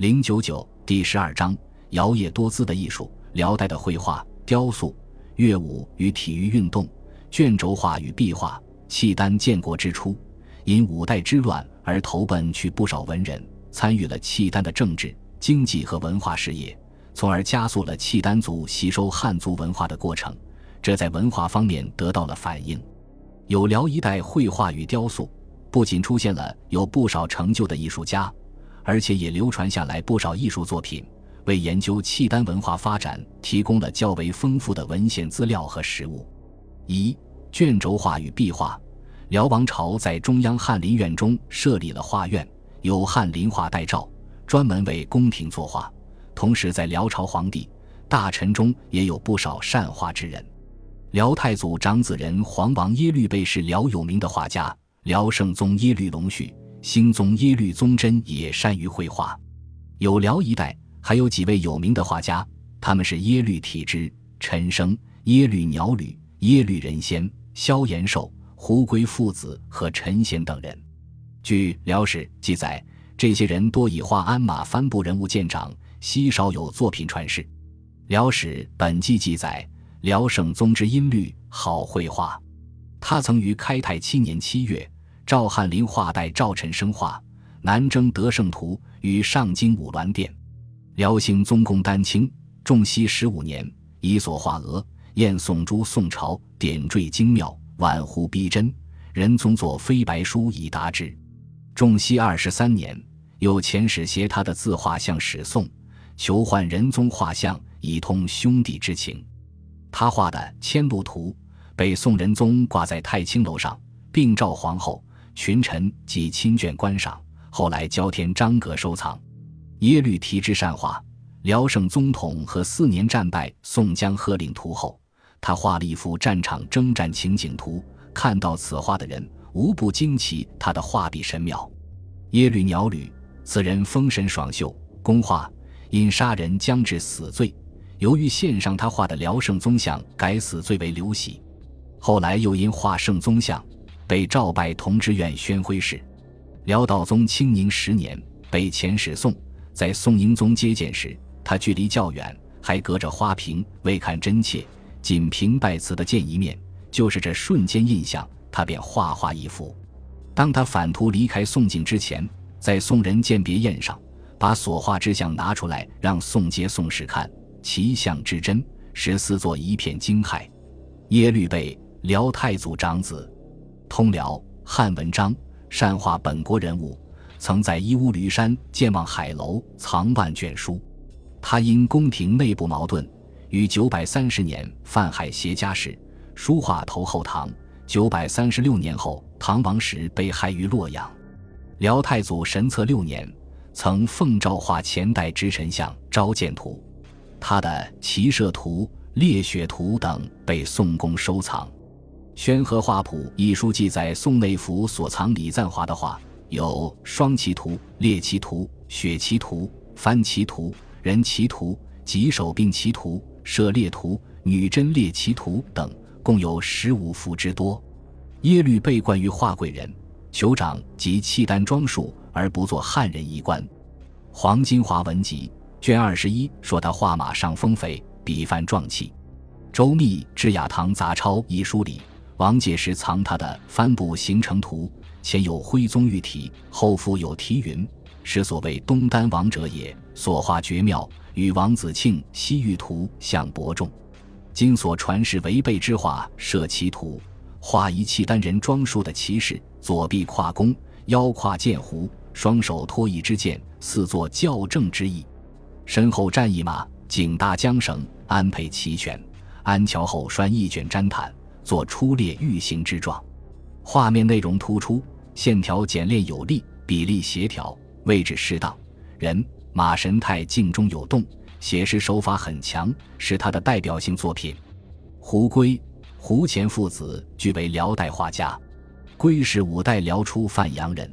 零九九第十二章：摇曳多姿的艺术。辽代的绘画、雕塑、乐舞与体育运动、卷轴画与壁画、契丹建国之初，因五代之乱而投奔去不少文人，参与了契丹的政治、经济和文化事业，从而加速了契丹族吸收汉族文化的过程。这在文化方面得到了反映。有辽一代绘画与雕塑，不仅出现了有不少成就的艺术家，而且也流传下来不少艺术作品。为研究契丹文化发展提供了较为丰富的文献资料和实物。一卷轴画与壁画，辽王朝在中央翰林院中设立了画院，有翰林画代诏，专门为宫廷作画。同时，在辽朝皇帝大臣中也有不少善画之人。辽太祖长子人皇王耶律倍是辽有名的画家，辽圣宗耶律隆绪、兴宗耶律宗真也善于绘画。有辽一代。还有几位有名的画家，他们是耶律体之、陈升、耶律鸟履、耶律仁先、萧延寿、胡归父子和陈贤等人。据《辽史》记载，这些人多以画鞍马帆布人物见长，稀少有作品传世。《辽史本纪》记载，辽圣宗之音律好绘画，他曾于开泰七年七月，赵翰林画代赵陈升画《南征得胜图》于上京五銮殿。辽兴宗公丹青，仲熙十五年，以所画额燕宋珠宋朝点缀精妙，婉乎逼真。仁宗作飞白书以答之。仲熙二十三年，有遣使携他的字画像使宋，求换仁宗画像，以通兄弟之情。他画的《千路图》被宋仁宗挂在太清楼上，并召皇后、群臣及亲眷观赏，后来交天张阁收藏。耶律提之善画，辽圣宗统和四年战败宋江喝令图后，他画了一幅战场征战情景图。看到此画的人，无不惊奇他的画笔神妙。耶律鸟履，此人风神爽秀，工画，因杀人将至死罪，由于献上他画的辽圣宗像，改死罪为刘喜。后来又因画圣宗像，被召拜同知院宣徽使。辽道宗清宁十年，被遣使宋。在宋英宗接见时，他距离较远，还隔着花瓶，未看真切，仅凭拜辞的见一面，就是这瞬间印象，他便画画一幅。当他返途离开宋境之前，在宋人鉴别宴上，把所画之像拿出来，让宋接宋使看，其像之真，使四座一片惊骇。耶律倍，辽太祖长子，通辽汉文章，善画本国人物。曾在伊乌驴山建望海楼，藏万卷书。他因宫廷内部矛盾，于九百三十年犯海携家事，书画投后唐。九百三十六年后，唐王时被害于洛阳。辽太祖神策六年，曾奉诏画前代之臣像《召见图》，他的《骑射图》《猎血图》等被宋宫收藏。《宣和画谱》一书记载宋内府所藏李赞华的画。有双骑图、猎骑图、雪骑图、番骑图、人骑图、棘手并骑图、射猎图、女真猎骑图等，共有十五幅之多。耶律被冠于画贵人、酋长及契丹装束，而不做汉人衣冠。《黄金华文集》卷二十一说他画马上丰肥，笔泛壮气。《周密制雅堂杂抄》一书里，王介石藏他的《帆布行程图》。前有徽宗御题，后附有题云：“是所谓东丹王者也。”所画绝妙，与王子庆西域图相伯仲。今所传世违背之画，设其图，画一契丹人装束的骑士，左臂挎弓，腰挎剑壶，双手托一支箭，似作校正之意。身后站一马，颈搭缰绳，安配齐全。安桥后拴一卷毡毯，做出列御行之状。画面内容突出，线条简练有力，比例协调，位置适当，人马神态静中有动，写实手法很强，是他的代表性作品。胡圭、胡乾父子俱为辽代画家，归是五代辽初范阳人，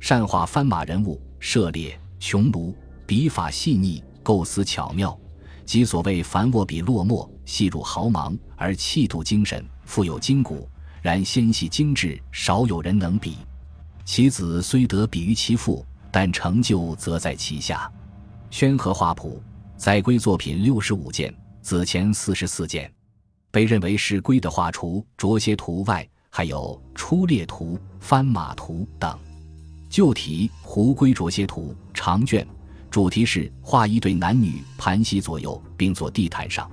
善画翻马人物，涉猎穷庐，笔法细腻，构思巧妙，即所谓凡握笔落墨，细入毫芒，而气度精神，富有筋骨。然纤细精致，少有人能比。其子虽得比于其父，但成就则在其下。宣和画谱载归作品六十五件，子前四十四件。被认为是龟的画除卓歇图外，还有出猎图、翻马图等。旧题《胡龟着些图》长卷，主题是画一对男女盘膝左右，并坐地毯上。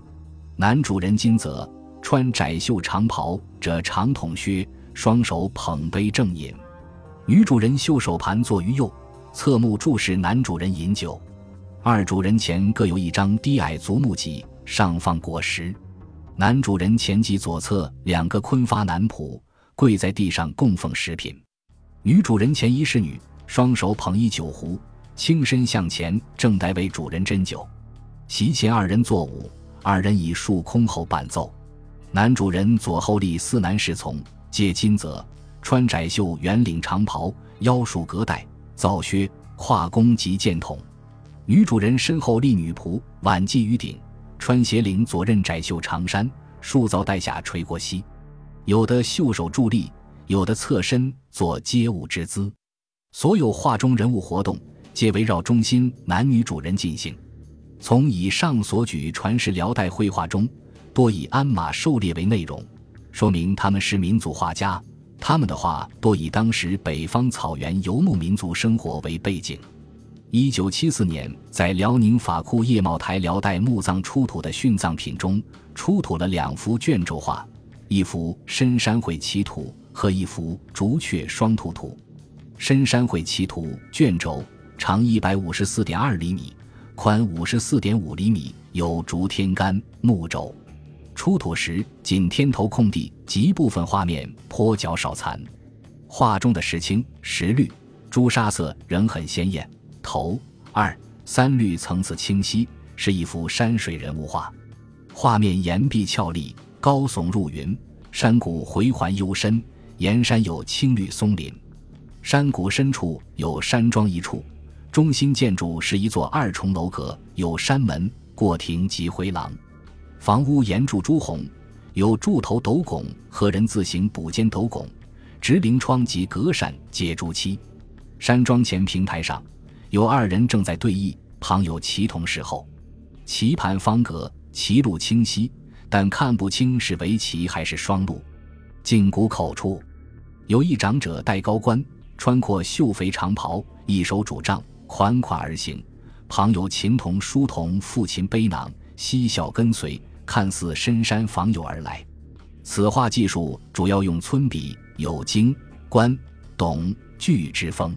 男主人金泽穿窄袖长袍，着长筒靴，双手捧杯正饮；女主人袖手盘坐于右，侧目注视男主人饮酒。二主人前各有一张低矮足木几，上放果实。男主人前及左侧两个昆发男仆跪在地上供奉食品，女主人前一侍女双手捧一酒壶，轻身向前，正待为主人斟酒。席前二人作舞，二人以束空后伴奏。男主人左后立四男侍从，皆金泽，穿窄袖圆领长袍，腰束革带，皂靴，挎弓及箭筒。女主人身后立女仆，挽髻于顶。穿斜领左衽窄袖长衫，束皂带下垂过膝，有的袖手伫立，有的侧身做接舞之姿。所有画中人物活动，皆围绕中心男女主人进行。从以上所举传世辽代绘画中，多以鞍马狩猎为内容，说明他们是民族画家。他们的画多以当时北方草原游牧民族生活为背景。一九七四年，在辽宁法库叶茂台辽代墓葬出土的殉葬品中，出土了两幅卷轴画，一幅《深山会奇图》和一幅《竹雀双兔图》。深山会奇图卷轴长一百五十四点二厘米，宽五十四点五厘米，有竹天干木轴。出土时仅天头空地及部分画面颇较少残，画中的石青、石绿、朱砂色仍很鲜艳。头二三绿层次清晰，是一幅山水人物画。画面岩壁峭立，高耸入云，山谷回环幽深，沿山有青绿松林。山谷深处有山庄一处，中心建筑是一座二重楼阁，有山门、过亭及回廊。房屋檐柱朱红，有柱头斗拱和人字形补间斗拱，直棂窗及隔扇皆朱漆。山庄前平台上。有二人正在对弈，旁有棋童侍候。棋盘方格，棋路清晰，但看不清是围棋还是双路。镜谷口处，有一长者戴高冠，穿阔绣肥长袍，一手拄杖，款款而行。旁有琴童、书童负琴背囊，嬉笑跟随，看似深山访友而来。此画技术主要用皴笔，有经、官、董、巨之风。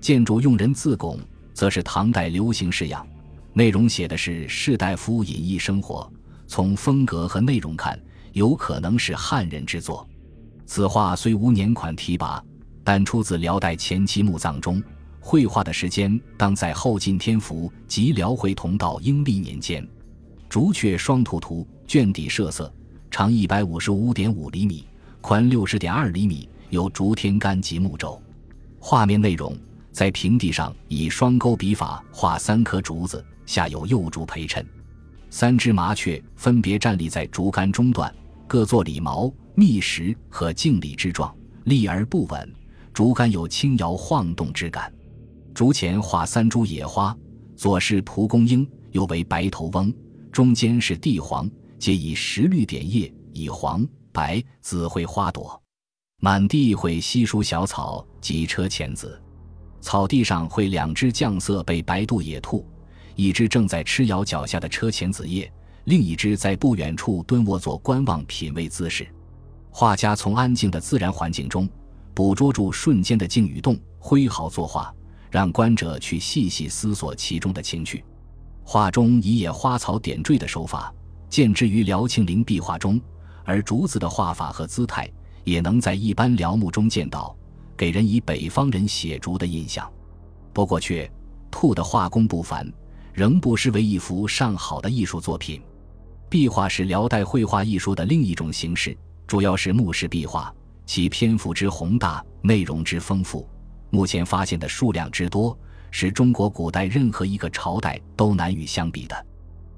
建筑用人字拱，则是唐代流行式样，内容写的是士大夫隐逸生活。从风格和内容看，有可能是汉人之作。此画虽无年款题跋，但出自辽代前期墓葬中，绘画的时间当在后晋天福及辽回同道英历年间。竹雀双兔图卷底设色，长一百五十五点五厘米，宽六十点二厘米，有竹天干及木轴。画面内容。在平地上以双钩笔法画三棵竹子，下有幼竹陪衬，三只麻雀分别站立在竹竿中段，各作礼毛、密实和敬礼之状，立而不稳，竹竿有轻摇晃动之感。竹前画三株野花，左是蒲公英，右为白头翁，中间是地黄，皆以石绿点叶，以黄、白、紫绘花朵，满地绘稀疏小草及车前子。草地上会两只绛色被白肚野兔，一只正在吃咬脚下的车前子叶，另一只在不远处蹲卧做观望品味姿势。画家从安静的自然环境中捕捉住瞬间的静与动，挥毫作画，让观者去细细思索其中的情趣。画中以野花草点缀的手法见之于辽庆陵壁画中，而竹子的画法和姿态也能在一般辽墓中见到。给人以北方人写竹的印象，不过却兔的画工不凡，仍不失为一幅上好的艺术作品。壁画是辽代绘画艺术的另一种形式，主要是墓室壁画，其篇幅之宏大，内容之丰富，目前发现的数量之多，是中国古代任何一个朝代都难与相比的。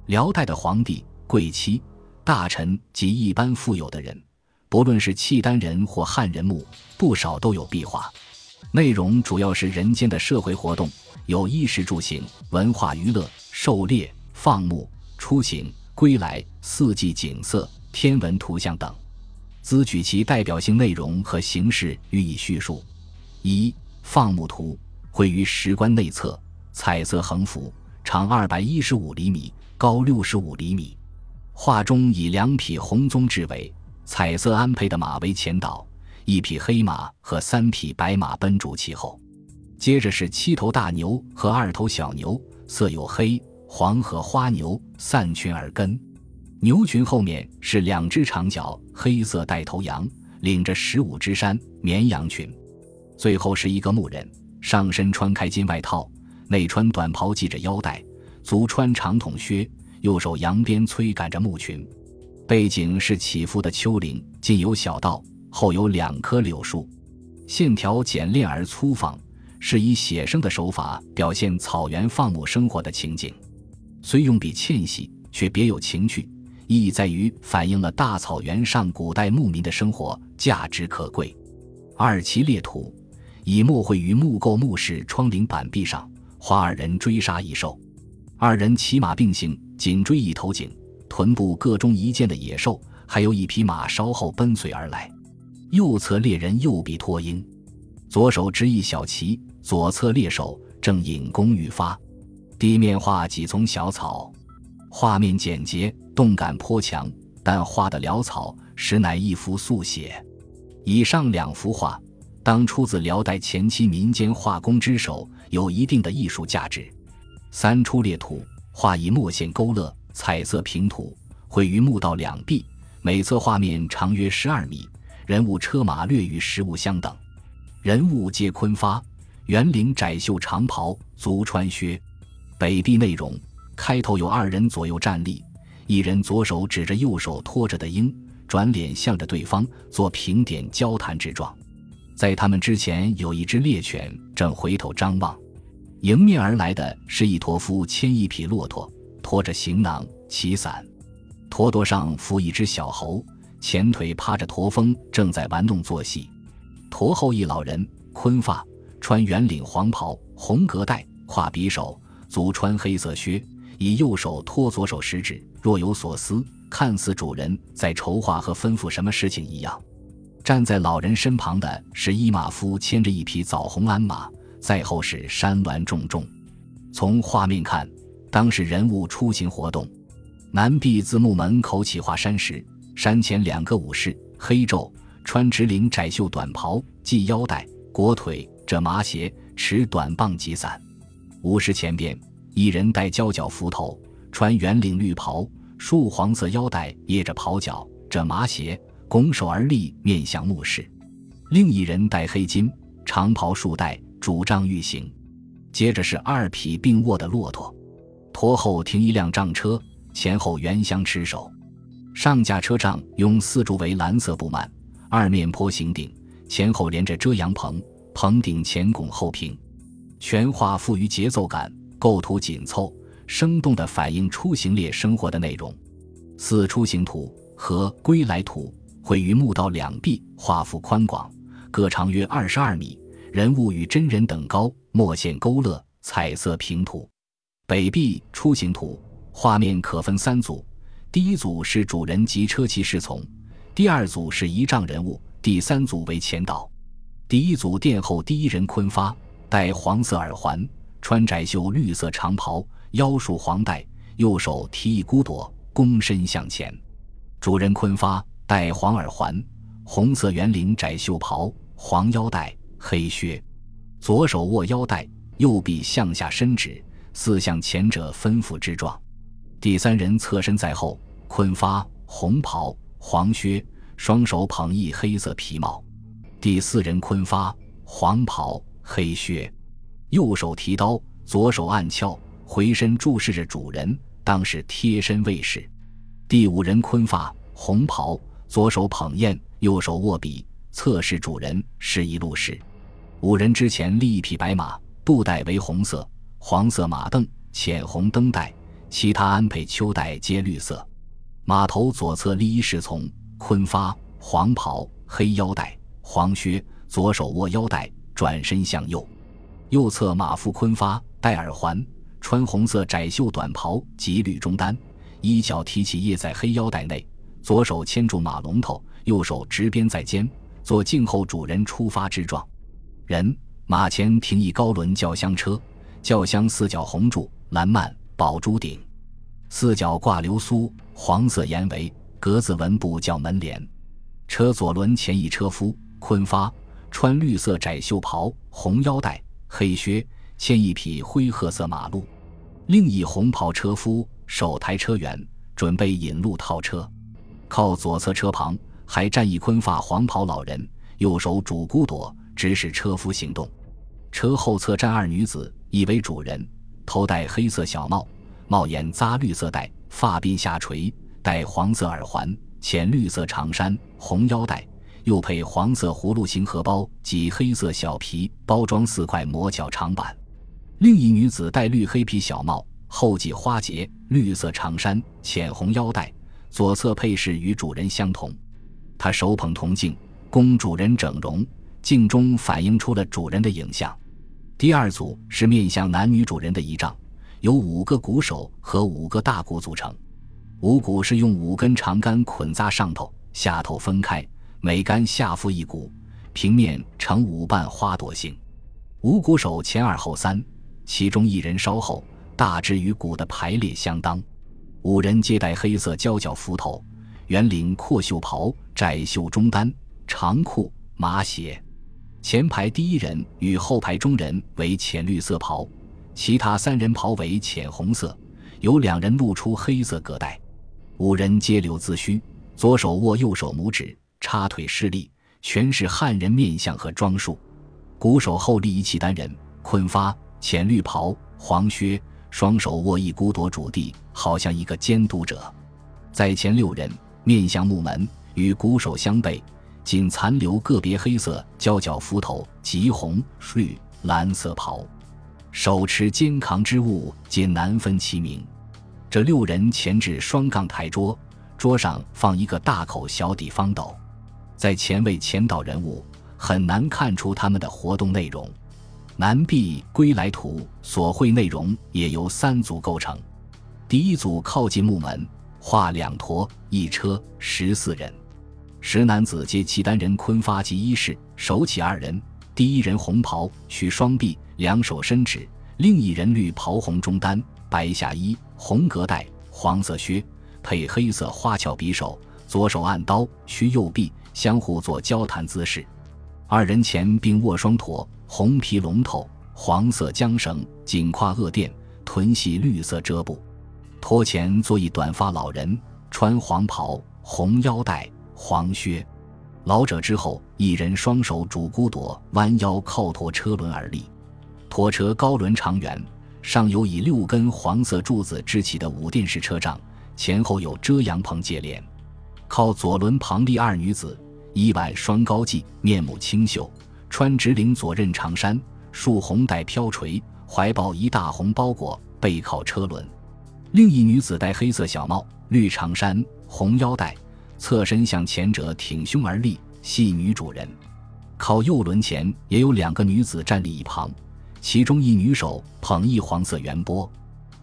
辽代的皇帝、贵戚、大臣及一般富有的人。不论是契丹人或汉人墓，不少都有壁画。内容主要是人间的社会活动，有衣食住行、文化娱乐、狩猎、放牧、出行、归来、四季景色、天文图像等。兹举其代表性内容和形式予以叙述。一、放牧图绘于石棺内侧，彩色横幅，长二百一十五厘米，高六十五厘米。画中以两匹红棕雉尾、彩色安配的马为前导，一匹黑马和三匹白马奔逐其后。接着是七头大牛和二头小牛，色有黑、黄和花牛散群而根。牛群后面是两只长角黑色带头羊，领着十五只山绵羊群。最后是一个牧人，上身穿开襟外套，内穿短袍系着腰带，足穿长筒靴，右手扬鞭催赶着牧群。背景是起伏的丘陵，近有小道，后有两棵柳树，线条简练而粗放，是以写生的手法表现草原放牧生活的情景。虽用笔纤细，却别有情趣。意义在于反映了大草原上古代牧民的生活，价值可贵。二其列图以墨绘于木构墓室窗棂板壁上，画二人追杀异兽，二人骑马并行，紧追一头颈、臀部各中一箭的野兽，还有一匹马稍后奔随而来。右侧猎人右臂托鹰，左手执一小旗，左侧猎手正引弓欲发。地面画几丛小草。画面简洁，动感颇强，但画的潦草，实乃一幅速写。以上两幅画，当出自辽代前期民间画工之手，有一定的艺术价值。三出列图，画以墨线勾勒，彩色平涂，绘于墓道两壁，每侧画面长约十二米，人物车马略与实物相等。人物皆昆发，圆领窄袖长袍，足穿靴。北壁内容。开头有二人左右站立，一人左手指着右手托着的鹰，转脸向着对方做平点交谈之状。在他们之前有一只猎犬正回头张望。迎面而来的是一驼夫牵一匹骆驼，拖着行囊、旗伞，驼舵上伏一只小猴，前腿趴着驼峰，正在玩弄作戏。驼后一老人，昆发，穿圆领黄袍，红格带，挎匕首，足穿黑色靴。以右手托左手食指，若有所思，看似主人在筹划和吩咐什么事情一样。站在老人身旁的是一马夫，牵着一匹枣红鞍马，在后是山峦重重。从画面看，当是人物出行活动。南壁字幕门口起画山石，山前两个武士，黑昼，穿直领窄袖短袍，系腰带，裹腿，着麻鞋，持短棒及伞。武士前边。一人戴胶脚幞头，穿圆领绿袍，束黄色腰带，掖着袍角，着麻鞋，拱手而立，面向墓室。另一人戴黑巾，长袍束带，拄杖欲行。接着是二匹并卧的骆驼，驼后停一辆仗车，前后原相持守。上架车仗用四柱为蓝色布幔，二面坡形顶，前后连着遮阳棚，棚顶前拱后平，全画富于节奏感。构图紧凑，生动地反映出行列生活的内容。四出行图和归来图绘于墓道两壁，画幅宽广，各长约二十二米，人物与真人等高，墨线勾勒，彩色平涂。北壁出行图画面可分三组，第一组是主人及车骑侍从，第二组是仪仗人物，第三组为前导。第一组殿后第一人昆发，戴黄色耳环。穿窄袖绿色长袍，腰束黄带，右手提一孤朵，躬身向前。主人昆发，戴黄耳环，红色圆领窄袖袍，黄腰带，黑靴，左手握腰带，右臂向下伸指，似向前者吩咐之状。第三人侧身在后，昆发，红袍，黄靴，双手捧一黑色皮帽。第四人昆发，黄袍，黑靴。右手提刀，左手按鞘，回身注视着主人，当是贴身卫士。第五人昆发红袍，左手捧砚，右手握笔，侧视主人，示意路事。五人之前立一匹白马，布带为红色、黄色马镫，浅红灯带，其他鞍配秋带皆绿色。马头左侧立一侍从，昆发黄袍，黑腰带，黄靴，左手握腰带，转身向右，右侧马腹昆发，戴耳环，穿红色窄袖短袍及绿中单，衣角提起掖在黑腰带内，左手牵住马龙头，右手执鞭在肩，做静候主人出发之状。人马前停一高轮轿厢车，轿厢四角红柱蓝幔宝珠顶，四角挂流苏黄色檐围，格子纹布叫门帘。车左轮前一车夫昆发，穿绿色窄袖袍，红腰带，黑靴，牵一匹灰褐色马鹿。另一红袍车夫手抬车辕，准备引路套车。靠左侧车旁还站一昆发黄袍老人，右手拄孤朵，指使车夫行动。车后侧站二女子，一为主人，头戴黑色小帽，帽檐扎绿色带，发鬓下垂，戴黄色耳环，浅绿色长衫，红腰带，又配黄色葫芦形荷包及黑色小皮包装四块磨脚长板。另一女子戴绿黑皮小帽，后系花结，绿色长衫，浅红腰带，左侧配饰与主人相同。他手捧铜镜，供主人整容，镜中反映出了主人的影像。第二组是面向男女主人的仪仗，由五个鼓手和五个大鼓组成。五鼓是用五根长杆捆扎上头，下头分开，每杆下附一鼓，平面呈五瓣花朵形。五鼓手前二后三，其中一人稍后，大致与鼓的排列相当。五人皆戴黑色胶脚幞头，圆领阔袖袍，窄袖中单，长裤马鞋。前排第一人与后排中人为浅绿色袍，其他三人袍为浅红色，有两人露出黑色革带。五人皆留自须，左手握右手拇指，插腿施力，全是汉人面相和装束。鼓手后立一契丹人，捆发，浅绿袍，黄靴，双手握一孤铎主地，好像一个监督者。在前六人面向木门，与鼓手相背。仅残留个别黑色胶脚幞头及红、绿、蓝色袍，手持肩扛之物皆难分其名。这六人前置双杠台桌，桌上放一个大口小底方斗，在前位前导人物很难看出他们的活动内容。南壁归来图所绘内容也由三组构成，第一组靠近木门，画两驼一车十四人。十男子皆契丹人昆发及衣饰，手起二人，第一人红袍，取双臂，两手伸指；另一人绿袍红中单，白下衣，红格带，黄色靴，配黑色花巧匕首，左手按刀，屈右臂，相互做交谈姿势。二人前并握双驼，红皮龙头，黄色缰绳，颈挎恶垫，臀系绿色遮布。驼前坐一短发老人，穿黄袍，红腰带。黄靴，老者之后，一人双手拄孤朵，弯腰靠驮车轮而立。拖车高轮长圆，上有以六根黄色柱子支起的五殿式车帐，前后有遮阳棚接连。靠左轮旁立二女子，衣挽双高髻，面目清秀，穿直领左衽长衫，束红带飘垂，怀抱一大红包裹，背靠车轮。另一女子戴黑色小帽，绿长衫，红腰带。侧身向前者挺胸而立，系女主人。靠右轮前也有两个女子站立一旁，其中一女手捧一黄色圆钵。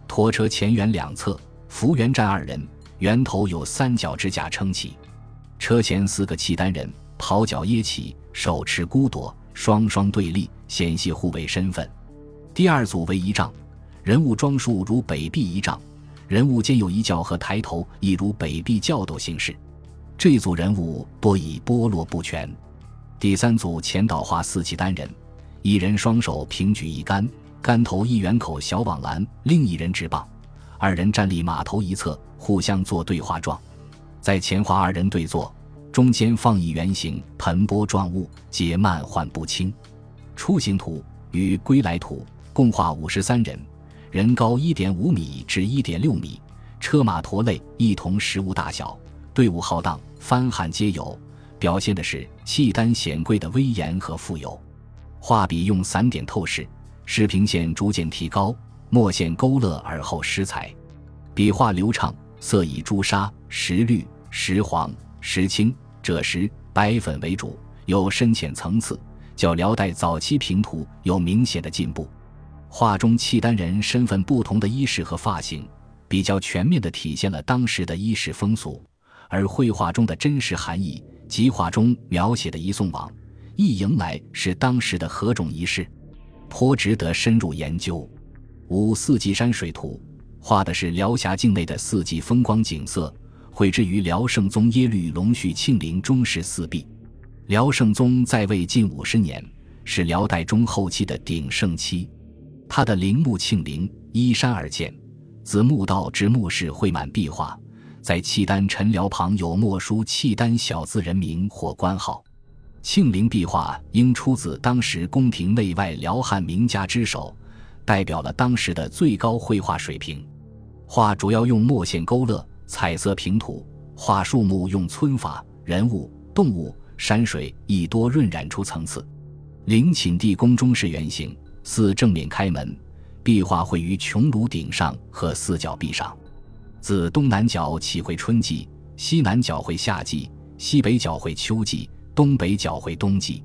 拖车前缘两侧扶员站二人，圆头有三角支架撑起。车前四个契丹人袍角掖起，手持孤铎，双双对立，显系互为身份。第二组为仪仗，人物装束如北壁仪仗，人物间有一角和抬头，亦如北壁教斗形式。这组人物多以剥落不全。第三组前导画四契丹人，一人双手平举一杆，杆头一圆口小网篮，另一人执棒，二人站立马头一侧，互相做对话状。在前画二人对坐，中间放一圆形盆钵状物，皆漫幻不清。出行图与归来图共画五十三人，人高一点五米至一点六米，车马驼类一同实物大小。队伍浩荡，番汉皆有，表现的是契丹显贵的威严和富有。画笔用散点透视，视平线逐渐提高，墨线勾勒而后施彩，笔画流畅，色以朱砂、石绿、石黄、石青、赭石、白粉为主，有深浅层次，较辽代早期平涂有明显的进步。画中契丹人身份不同的衣饰和发型，比较全面地体现了当时的衣饰风俗。而绘画中的真实含义及画中描写的移送往、一迎来是当时的何种仪式，颇值得深入研究。五四季山水图画的是辽峡境内的四季风光景色，绘制于辽圣宗耶律隆绪庆陵中室四壁。辽圣宗在位近五十年，是辽代中后期的鼎盛期。他的陵墓庆陵依山而建，自墓道至墓室绘满壁画。在契丹陈辽旁有墨书契丹小字人名或官号，庆陵壁画应出自当时宫廷内外辽汉名家之手，代表了当时的最高绘画水平。画主要用墨线勾勒，彩色平涂，画树木用皴法，人物、动物、山水亦多润染出层次。陵寝地宫中式圆形，四正面开门，壁画绘于穹庐顶上和四角壁上。自东南角起绘春季，西南角绘夏季，西北角绘秋季，东北角绘冬季。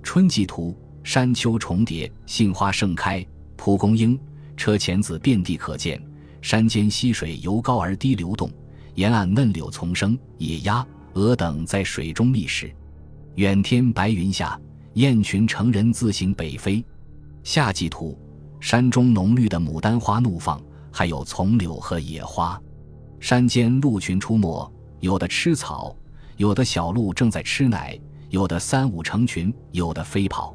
春季图山丘重叠，杏花盛开，蒲公英、车前子遍地可见。山间溪水由高而低流动，沿岸嫩柳丛生，野鸭、鹅等在水中觅食。远天白云下，雁群成人自行北飞。夏季图山中浓绿的牡丹花怒放，还有丛柳和野花。山间鹿群出没，有的吃草，有的小鹿正在吃奶，有的三五成群，有的飞跑。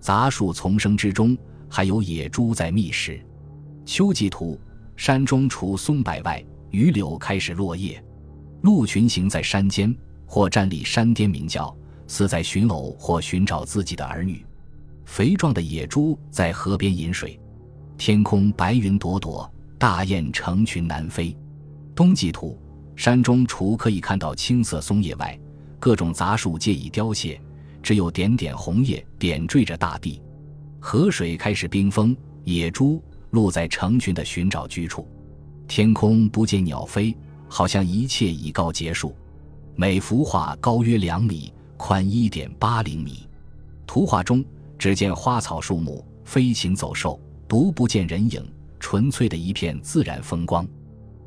杂树丛生之中，还有野猪在觅食。秋季图，山中除松柏外，榆柳开始落叶，鹿群行在山间，或站立山巅鸣叫，似在寻偶或寻找自己的儿女。肥壮的野猪在河边饮水，天空白云朵朵，大雁成群南飞。冬季图，山中除可以看到青色松叶外，各种杂树皆已凋谢，只有点点红叶点缀着大地。河水开始冰封，野猪、鹿在成群的寻找居处。天空不见鸟飞，好像一切已告结束。每幅画高约两米，宽一点八厘米。图画中只见花草树木、飞禽走兽，独不见人影，纯粹的一片自然风光。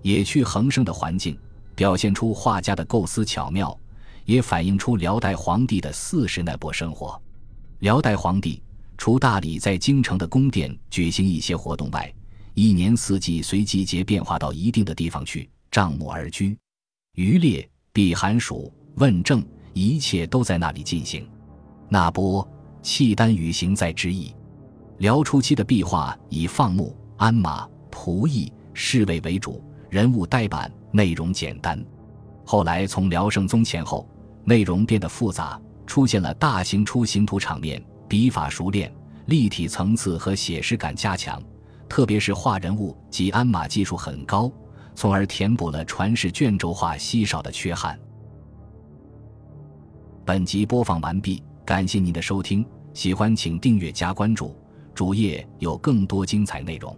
野趣横生的环境，表现出画家的构思巧妙，也反映出辽代皇帝的四时那波生活。辽代皇帝除大理在京城的宫殿举行一些活动外，一年四季随季节变化到一定的地方去帐幕而居，渔猎、避寒暑、问政，一切都在那里进行。那波契丹语行在之意。辽初期的壁画以放牧、鞍马、仆役、侍卫为主。人物呆板，内容简单。后来从辽圣宗前后，内容变得复杂，出现了大型出行图场面，笔法熟练，立体层次和写实感加强。特别是画人物及鞍马技术很高，从而填补了传世卷轴画稀少的缺憾。本集播放完毕，感谢您的收听，喜欢请订阅加关注，主页有更多精彩内容。